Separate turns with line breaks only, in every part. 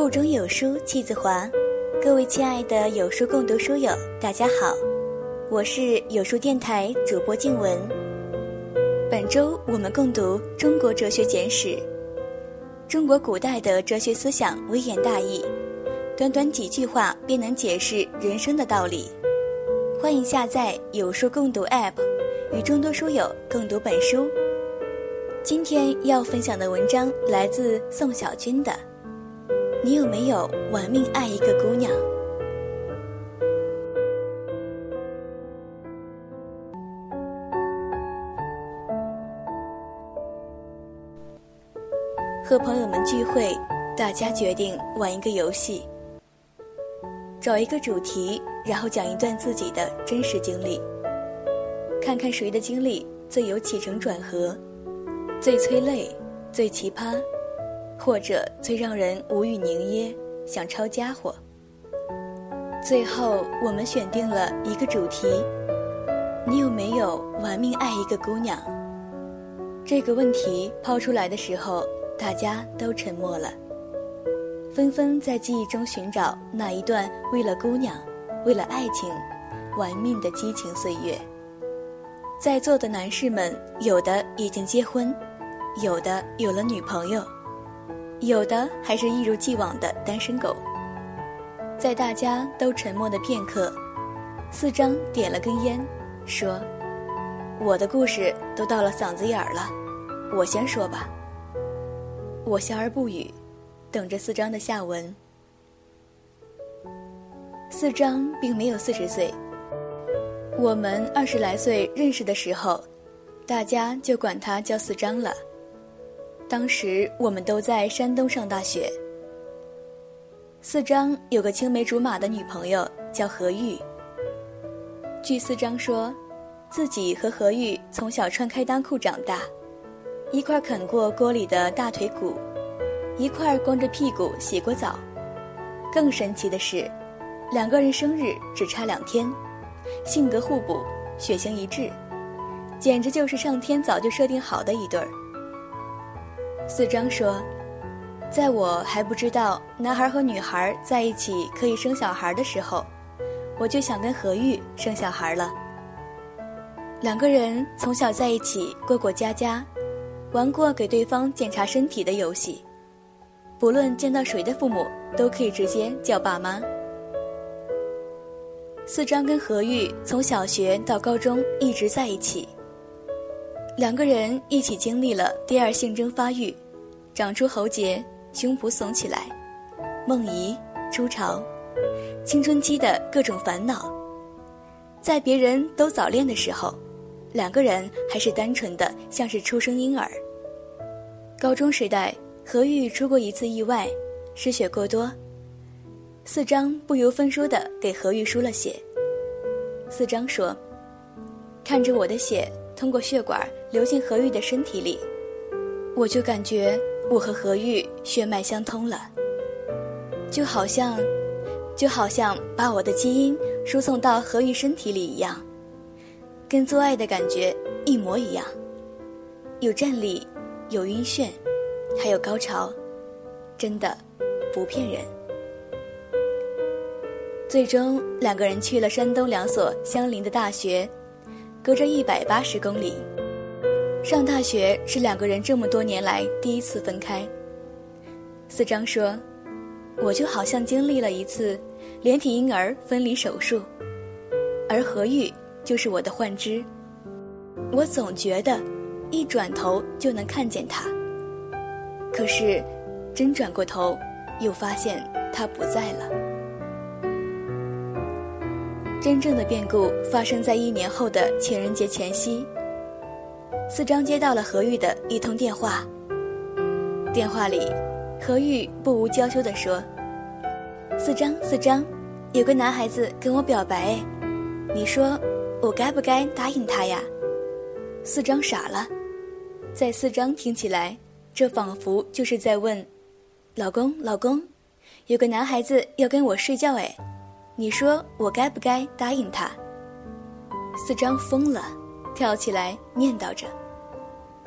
腹中有书气自华，各位亲爱的有书共读书友，大家好，我是有书电台主播静文。本周我们共读《中国哲学简史》，中国古代的哲学思想微言大义，短短几句话便能解释人生的道理。欢迎下载有书共读 App，与众多书友共读本书。今天要分享的文章来自宋小军的。你有没有玩命爱一个姑娘？和朋友们聚会，大家决定玩一个游戏，找一个主题，然后讲一段自己的真实经历，看看谁的经历最有起承转合，最催泪，最奇葩。或者最让人无语凝噎，想抄家伙。最后我们选定了一个主题：你有没有玩命爱一个姑娘？这个问题抛出来的时候，大家都沉默了，纷纷在记忆中寻找那一段为了姑娘、为了爱情玩命的激情岁月。在座的男士们，有的已经结婚，有的有了女朋友。有的还是一如既往的单身狗。在大家都沉默的片刻，四张点了根烟，说：“我的故事都到了嗓子眼儿了，我先说吧。”我笑而不语，等着四张的下文。四张并没有四十岁，我们二十来岁认识的时候，大家就管他叫四张了。当时我们都在山东上大学。四张有个青梅竹马的女朋友叫何玉。据四张说，自己和何玉从小穿开裆裤长大，一块啃过锅里的大腿骨，一块光着屁股洗过澡。更神奇的是，两个人生日只差两天，性格互补，血型一致，简直就是上天早就设定好的一对儿。四张说：“在我还不知道男孩和女孩在一起可以生小孩的时候，我就想跟何玉生小孩了。两个人从小在一起过过家家，玩过给对方检查身体的游戏，不论见到谁的父母都可以直接叫爸妈。四张跟何玉从小学到高中一直在一起。”两个人一起经历了第二性征发育，长出喉结，胸脯耸起来，梦遗、初潮，青春期的各种烦恼。在别人都早恋的时候，两个人还是单纯的像是初生婴儿。高中时代，何玉出过一次意外，失血过多，四张不由分说的给何玉输了血。四张说：“看着我的血。”通过血管流进何玉的身体里，我就感觉我和何玉血脉相通了，就好像，就好像把我的基因输送到何玉身体里一样，跟做爱的感觉一模一样，有站立，有晕眩，还有高潮，真的，不骗人。最终，两个人去了山东两所相邻的大学。隔着一百八十公里，上大学是两个人这么多年来第一次分开。四张说：“我就好像经历了一次连体婴儿分离手术，而何玉就是我的幻肢。我总觉得一转头就能看见他，可是真转过头，又发现他不在了。”真正的变故发生在一年后的情人节前夕。四张接到了何玉的一通电话。电话里，何玉不无娇羞地说：“四张，四张，有个男孩子跟我表白，你说我该不该答应他呀？”四张傻了，在四张听起来，这仿佛就是在问：“老公，老公，有个男孩子要跟我睡觉，哎。”你说我该不该答应他？四张疯了，跳起来念叨着：“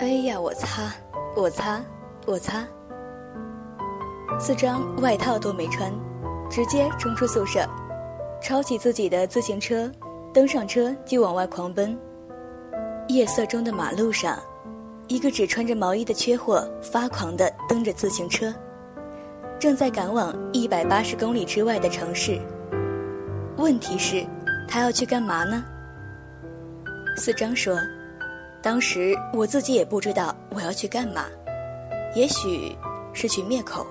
哎呀，我擦，我擦，我擦！”四张外套都没穿，直接冲出宿舍，抄起自己的自行车，登上车就往外狂奔。夜色中的马路上，一个只穿着毛衣的缺货发狂地蹬着自行车，正在赶往一百八十公里之外的城市。问题是，他要去干嘛呢？四张说：“当时我自己也不知道我要去干嘛，也许是去灭口。”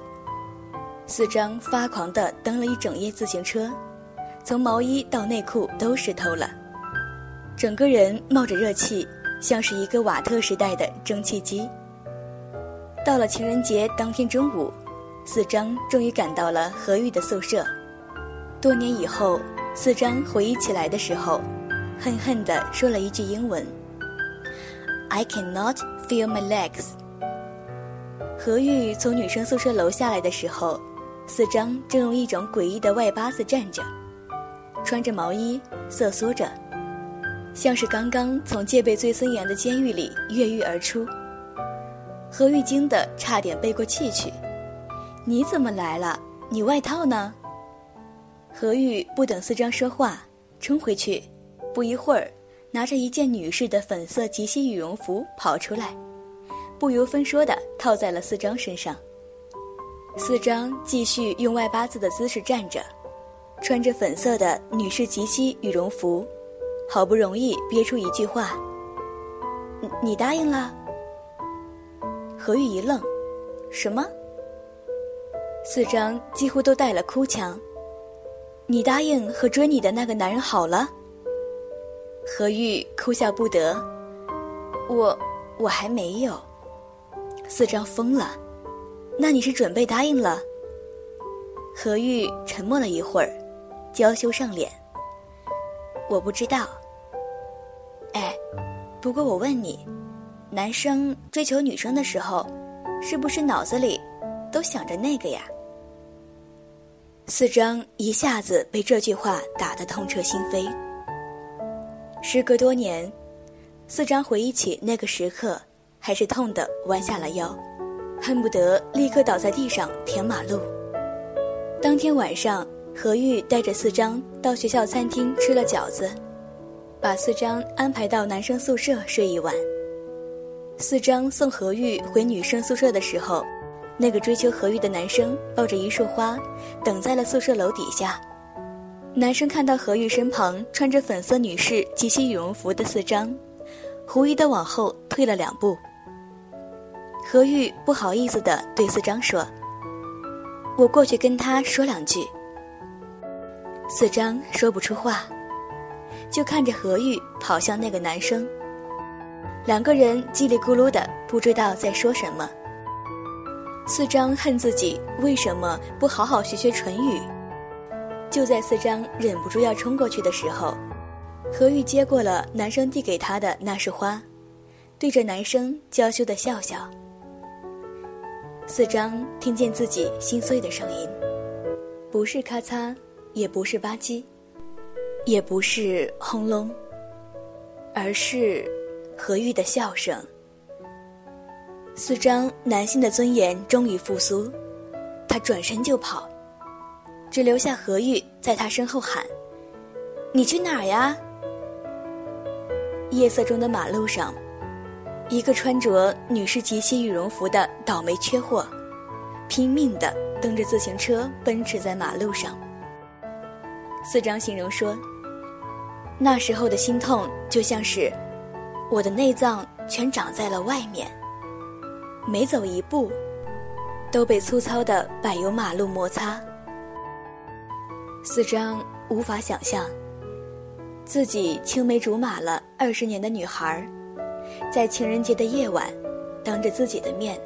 四张发狂地蹬了一整夜自行车，从毛衣到内裤都湿透了，整个人冒着热气，像是一个瓦特时代的蒸汽机。到了情人节当天中午，四张终于赶到了何玉的宿舍。多年以后，四张回忆起来的时候。恨恨地说了一句英文：“I cannot feel my legs。”何玉从女生宿舍楼下来的时候，四张正用一种诡异的外八字站着，穿着毛衣，瑟缩着，像是刚刚从戒备最森严的监狱里越狱而出。何玉惊得差点背过气去：“你怎么来了？你外套呢？”何玉不等四张说话，冲回去。不一会儿，拿着一件女士的粉色及膝羽绒服跑出来，不由分说的套在了四张身上。四张继续用外八字的姿势站着，穿着粉色的女士及膝羽绒服，好不容易憋出一句话：“你你答应了？”何玉一愣：“什么？”四张几乎都带了哭腔：“你答应和追你的那个男人好了？”何玉哭笑不得，我我还没有。四张疯了，那你是准备答应了？何玉沉默了一会儿，娇羞上脸。我不知道。哎，不过我问你，男生追求女生的时候，是不是脑子里都想着那个呀？四张一下子被这句话打得痛彻心扉。时隔多年，四张回忆起那个时刻，还是痛得弯下了腰，恨不得立刻倒在地上填马路。当天晚上，何玉带着四张到学校餐厅吃了饺子，把四张安排到男生宿舍睡一晚。四张送何玉回女生宿舍的时候，那个追求何玉的男生抱着一束花，等在了宿舍楼底下。男生看到何玉身旁穿着粉色女士及膝羽绒服的四张，狐疑的往后退了两步。何玉不好意思的对四张说：“我过去跟他说两句。”四张说不出话，就看着何玉跑向那个男生。两个人叽里咕噜的，不知道在说什么。四张恨自己为什么不好好学学唇语。就在四张忍不住要冲过去的时候，何玉接过了男生递给他的那束花，对着男生娇羞的笑笑。四张听见自己心碎的声音，不是咔嚓，也不是吧唧，也不是轰隆，而是何玉的笑声。四张男性的尊严终于复苏，他转身就跑。只留下何玉在他身后喊：“你去哪儿呀？”夜色中的马路上，一个穿着女士及膝羽绒服的倒霉缺货，拼命的蹬着自行车奔驰在马路上。四张形容说：“那时候的心痛，就像是我的内脏全长在了外面，每走一步，都被粗糙的柏油马路摩擦。”四张无法想象，自己青梅竹马了二十年的女孩，在情人节的夜晚，当着自己的面，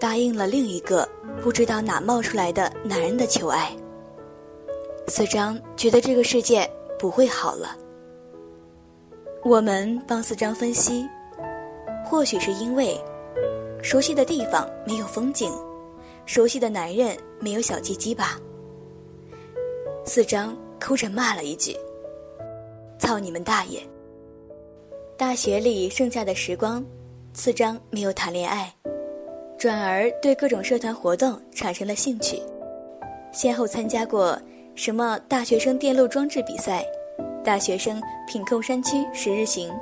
答应了另一个不知道哪冒出来的男人的求爱。四张觉得这个世界不会好了。我们帮四张分析，或许是因为熟悉的地方没有风景，熟悉的男人没有小鸡鸡吧。四张哭着骂了一句：“操你们大爷！”大学里剩下的时光，四张没有谈恋爱，转而对各种社团活动产生了兴趣，先后参加过什么大学生电路装置比赛、大学生品控山区十日行、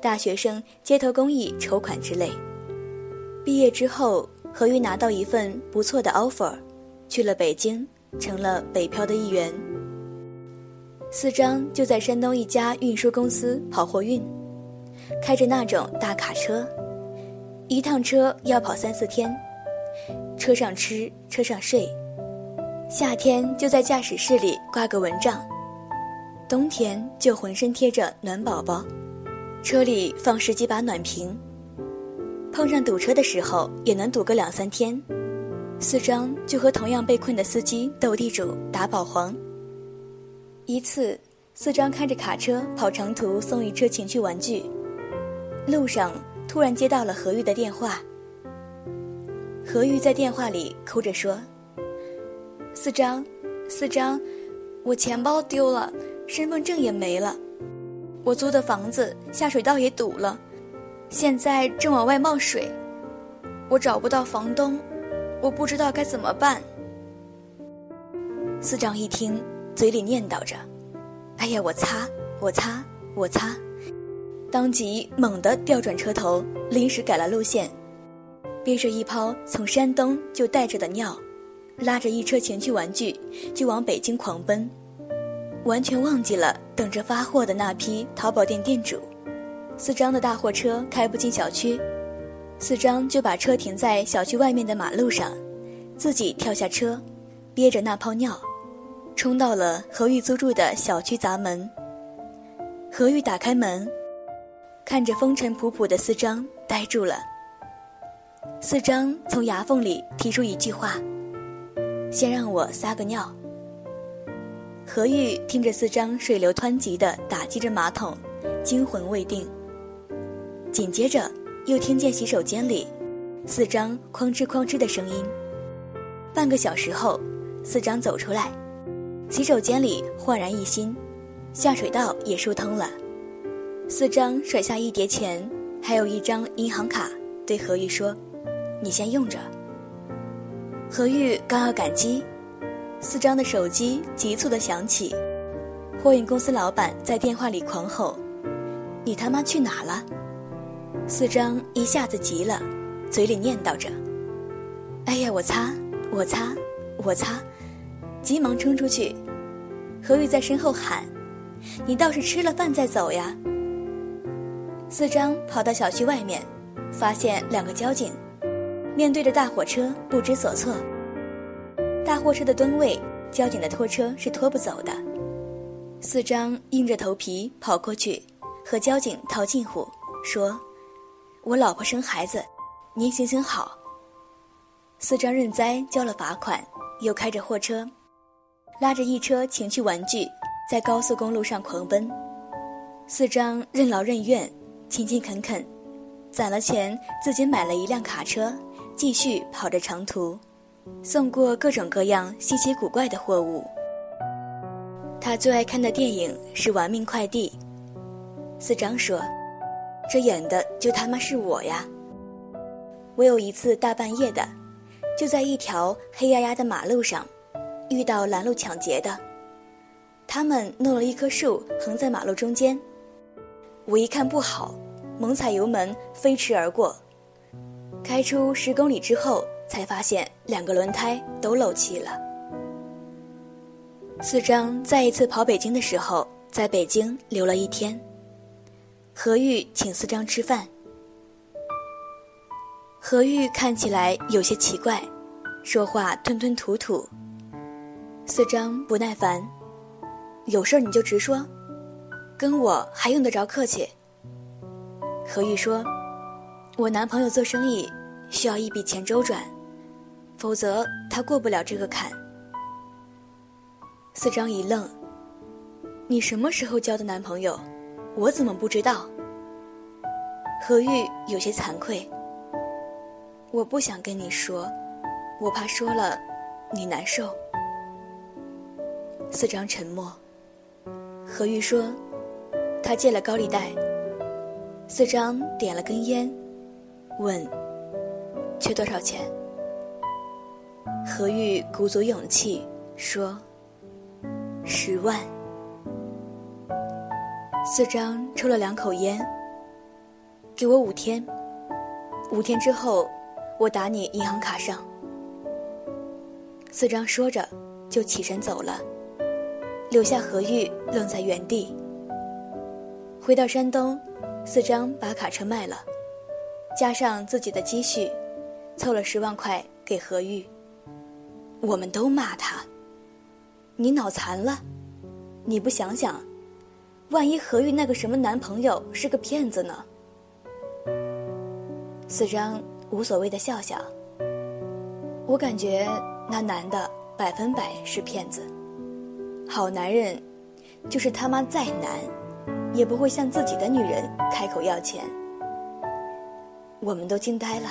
大学生街头公益筹款之类。毕业之后，何玉拿到一份不错的 offer，去了北京，成了北漂的一员。四张就在山东一家运输公司跑货运，开着那种大卡车。一趟车要跑三四天，车上吃，车上睡，夏天就在驾驶室里挂个蚊帐，冬天就浑身贴着暖宝宝，车里放十几把暖瓶。碰上堵车的时候，也能堵个两三天。四张就和同样被困的司机斗地主、打保皇。一次，四张开着卡车跑长途送一车情趣玩具，路上。突然接到了何玉的电话。何玉在电话里哭着说：“四张，四张，我钱包丢了，身份证也没了，我租的房子下水道也堵了，现在正往外冒水，我找不到房东，我不知道该怎么办。”司长一听，嘴里念叨着：“哎呀，我擦，我擦，我擦。”当即猛地调转车头，临时改了路线，憋着一泡从山东就带着的尿，拉着一车情趣玩具就往北京狂奔，完全忘记了等着发货的那批淘宝店店主。四张的大货车开不进小区，四张就把车停在小区外面的马路上，自己跳下车，憋着那泡尿，冲到了何玉租住的小区砸门。何玉打开门。看着风尘仆仆的四张，呆住了。四张从牙缝里提出一句话：“先让我撒个尿。”何玉听着四张水流湍急的打击着马桶，惊魂未定。紧接着又听见洗手间里四张哐哧哐哧的声音。半个小时后，四张走出来，洗手间里焕然一新，下水道也疏通了。四张甩下一叠钱，还有一张银行卡，对何玉说：“你先用着。”何玉刚要感激，四张的手机急促的响起，货运公司老板在电话里狂吼：“你他妈去哪了？”四张一下子急了，嘴里念叨着：“哎呀，我擦，我擦，我擦！”急忙冲出去，何玉在身后喊：“你倒是吃了饭再走呀！”四张跑到小区外面，发现两个交警，面对着大货车不知所措。大货车的吨位，交警的拖车是拖不走的。四张硬着头皮跑过去，和交警套近乎，说：“我老婆生孩子，您行行好。”四张认栽，交了罚款，又开着货车，拉着一车情趣玩具，在高速公路上狂奔。四张任劳任怨。勤勤恳恳，攒了钱，自己买了一辆卡车，继续跑着长途，送过各种各样稀奇古怪的货物。他最爱看的电影是《玩命快递》。四张说：“这演的就他妈是我呀！”我有一次大半夜的，就在一条黑压压的马路上，遇到拦路抢劫的，他们弄了一棵树横在马路中间。我一看不好，猛踩油门飞驰而过。开出十公里之后，才发现两个轮胎都漏气了。四张再一次跑北京的时候，在北京留了一天。何玉请四张吃饭。何玉看起来有些奇怪，说话吞吞吐吐。四张不耐烦：“有事你就直说。”跟我还用得着客气？何玉说：“我男朋友做生意需要一笔钱周转，否则他过不了这个坎。”四张一愣：“你什么时候交的男朋友？我怎么不知道？”何玉有些惭愧：“我不想跟你说，我怕说了你难受。”四张沉默。何玉说。他借了高利贷。四张点了根烟，问：“缺多少钱？何玉鼓足勇气说：“十万。”四张抽了两口烟，给我五天，五天之后我打你银行卡上。四张说着就起身走了，留下何玉愣在原地。回到山东，四张把卡车卖了，加上自己的积蓄，凑了十万块给何玉。我们都骂他：“你脑残了？你不想想，万一何玉那个什么男朋友是个骗子呢？”四张无所谓的笑笑。我感觉那男的百分百是骗子。好男人，就是他妈再难，也不会向自己的女人开口要钱。我们都惊呆了。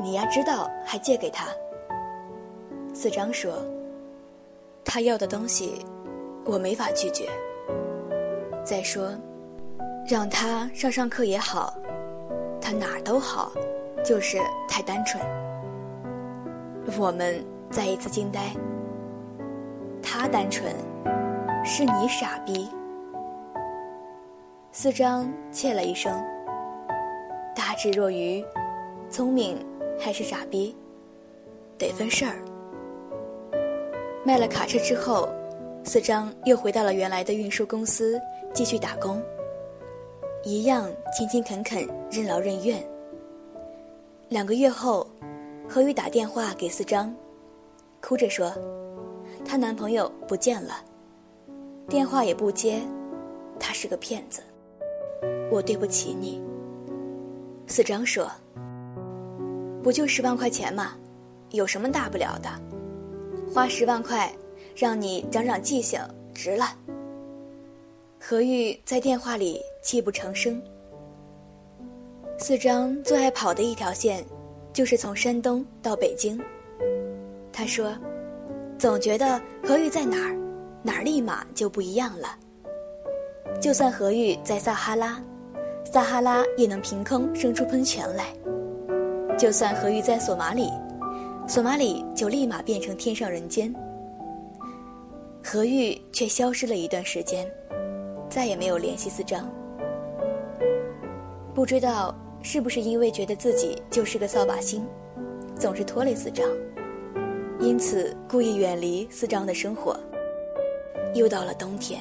你丫，知道还借给他。四张说：“他要的东西，我没法拒绝。再说，让他上上课也好，他哪儿都好，就是太单纯。”我们再一次惊呆。他单纯，是你傻逼。四张切了一声：“大智若愚，聪明还是傻逼，得分事儿。”卖了卡车之后，四张又回到了原来的运输公司继续打工，一样勤勤恳恳、任劳任怨。两个月后，何宇打电话给四张，哭着说：“她男朋友不见了，电话也不接，他是个骗子，我对不起你。”四张说：“不就十万块钱吗？有什么大不了的？”花十万块，让你长长记性，值了。何玉在电话里泣不成声。四张最爱跑的一条线，就是从山东到北京。他说，总觉得何玉在哪儿，哪儿立马就不一样了。就算何玉在撒哈拉，撒哈拉也能凭空生出喷泉来。就算何玉在索马里。索马里就立马变成天上人间，何玉却消失了一段时间，再也没有联系四张。不知道是不是因为觉得自己就是个扫把星，总是拖累四张，因此故意远离四张的生活。又到了冬天，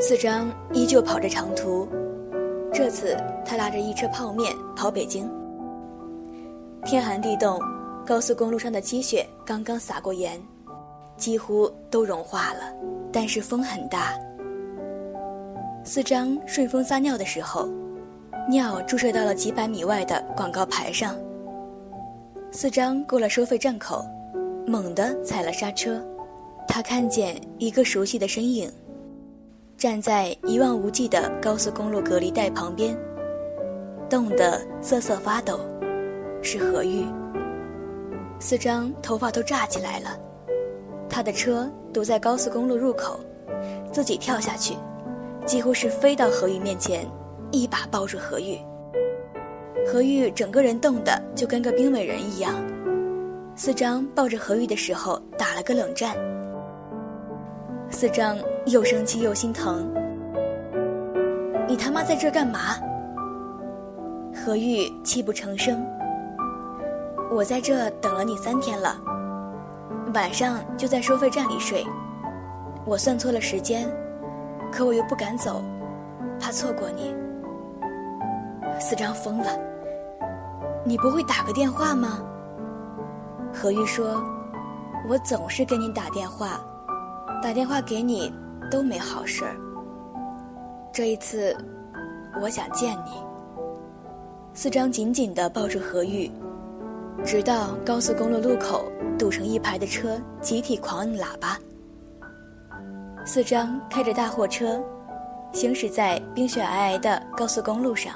四张依旧跑着长途，这次他拉着一车泡面跑北京。天寒地冻，高速公路上的积雪刚刚撒过盐，几乎都融化了。但是风很大。四张顺风撒尿的时候，尿注射到了几百米外的广告牌上。四张过了收费站口，猛地踩了刹车。他看见一个熟悉的身影，站在一望无际的高速公路隔离带旁边，冻得瑟瑟发抖。是何玉。四张头发都炸起来了，他的车堵在高速公路入口，自己跳下去，几乎是飞到何玉面前，一把抱住何玉。何玉整个人冻得就跟个冰美人一样。四张抱着何玉的时候打了个冷战。四张又生气又心疼。你他妈在这干嘛？何玉泣不成声。我在这等了你三天了，晚上就在收费站里睡。我算错了时间，可我又不敢走，怕错过你。四张疯了，你不会打个电话吗？何玉说：“我总是给你打电话，打电话给你都没好事儿。这一次，我想见你。”四张紧紧地抱住何玉。直到高速公路路口堵成一排的车集体狂摁喇叭，四张开着大货车，行驶在冰雪皑皑的高速公路上。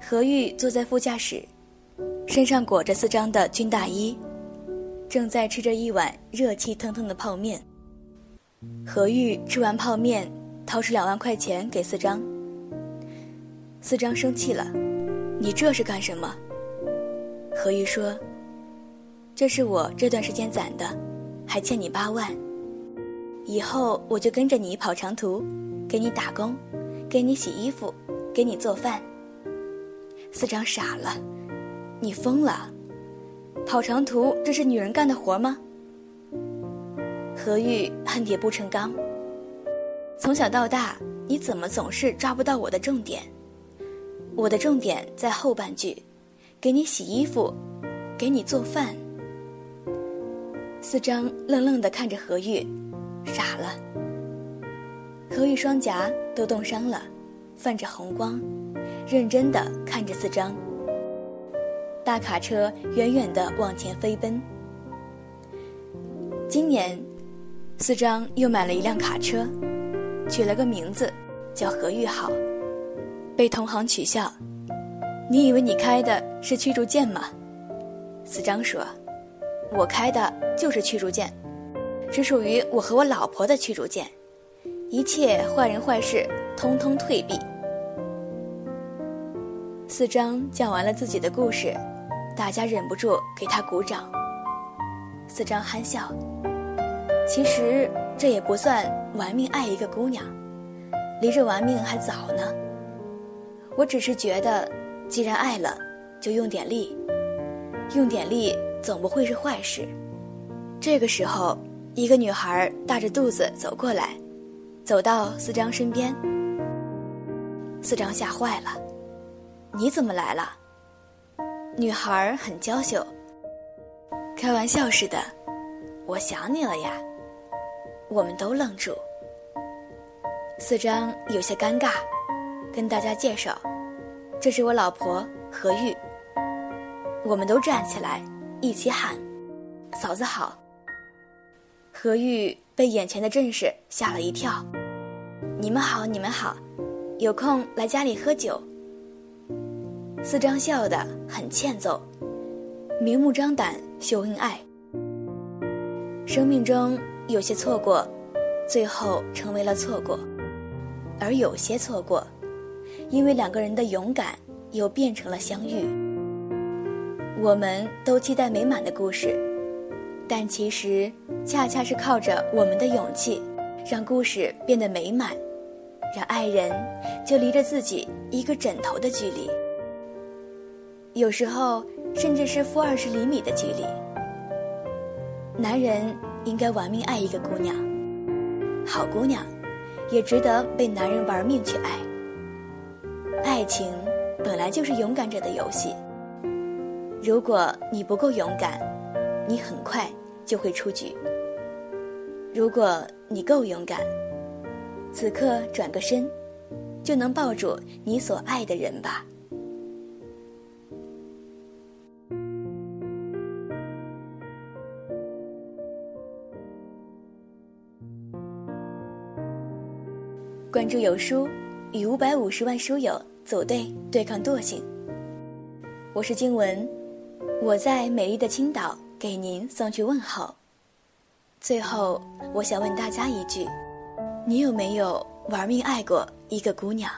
何玉坐在副驾驶，身上裹着四张的军大衣，正在吃着一碗热气腾腾的泡面。何玉吃完泡面，掏出两万块钱给四张。四张生气了，你这是干什么？”何玉说：“这是我这段时间攒的，还欠你八万。以后我就跟着你跑长途，给你打工，给你洗衣服，给你做饭。”司长傻了：“你疯了？跑长途这是女人干的活吗？”何玉恨铁不成钢。从小到大，你怎么总是抓不到我的重点？我的重点在后半句，给你洗衣服，给你做饭。四张愣愣地看着何玉，傻了。何玉双颊都冻伤了，泛着红光，认真的看着四张。大卡车远远的往前飞奔。今年，四张又买了一辆卡车。取了个名字，叫何玉好，被同行取笑。你以为你开的是驱逐舰吗？四张说：“我开的就是驱逐舰，只属于我和我老婆的驱逐舰，一切坏人坏事通通退避。”四张讲完了自己的故事，大家忍不住给他鼓掌。四张憨笑。其实这也不算玩命爱一个姑娘，离着玩命还早呢。我只是觉得，既然爱了，就用点力，用点力总不会是坏事。这个时候，一个女孩大着肚子走过来，走到四张身边。四张吓坏了：“你怎么来了？”女孩很娇羞，开玩笑似的：“我想你了呀。”我们都愣住，四张有些尴尬，跟大家介绍：“这是我老婆何玉。”我们都站起来，一起喊：“嫂子好！”何玉被眼前的阵势吓了一跳：“你们好，你们好，有空来家里喝酒。”四张笑得很欠揍，明目张胆秀恩爱。生命中。有些错过，最后成为了错过；而有些错过，因为两个人的勇敢，又变成了相遇。我们都期待美满的故事，但其实恰恰是靠着我们的勇气，让故事变得美满，让爱人就离着自己一个枕头的距离，有时候甚至是负二十厘米的距离。男人。应该玩命爱一个姑娘，好姑娘，也值得被男人玩命去爱。爱情本来就是勇敢者的游戏。如果你不够勇敢，你很快就会出局。如果你够勇敢，此刻转个身，就能抱住你所爱的人吧。关注有书，与五百五十万书友组队对抗惰性。我是静文，我在美丽的青岛给您送去问候。最后，我想问大家一句：你有没有玩命爱过一个姑娘？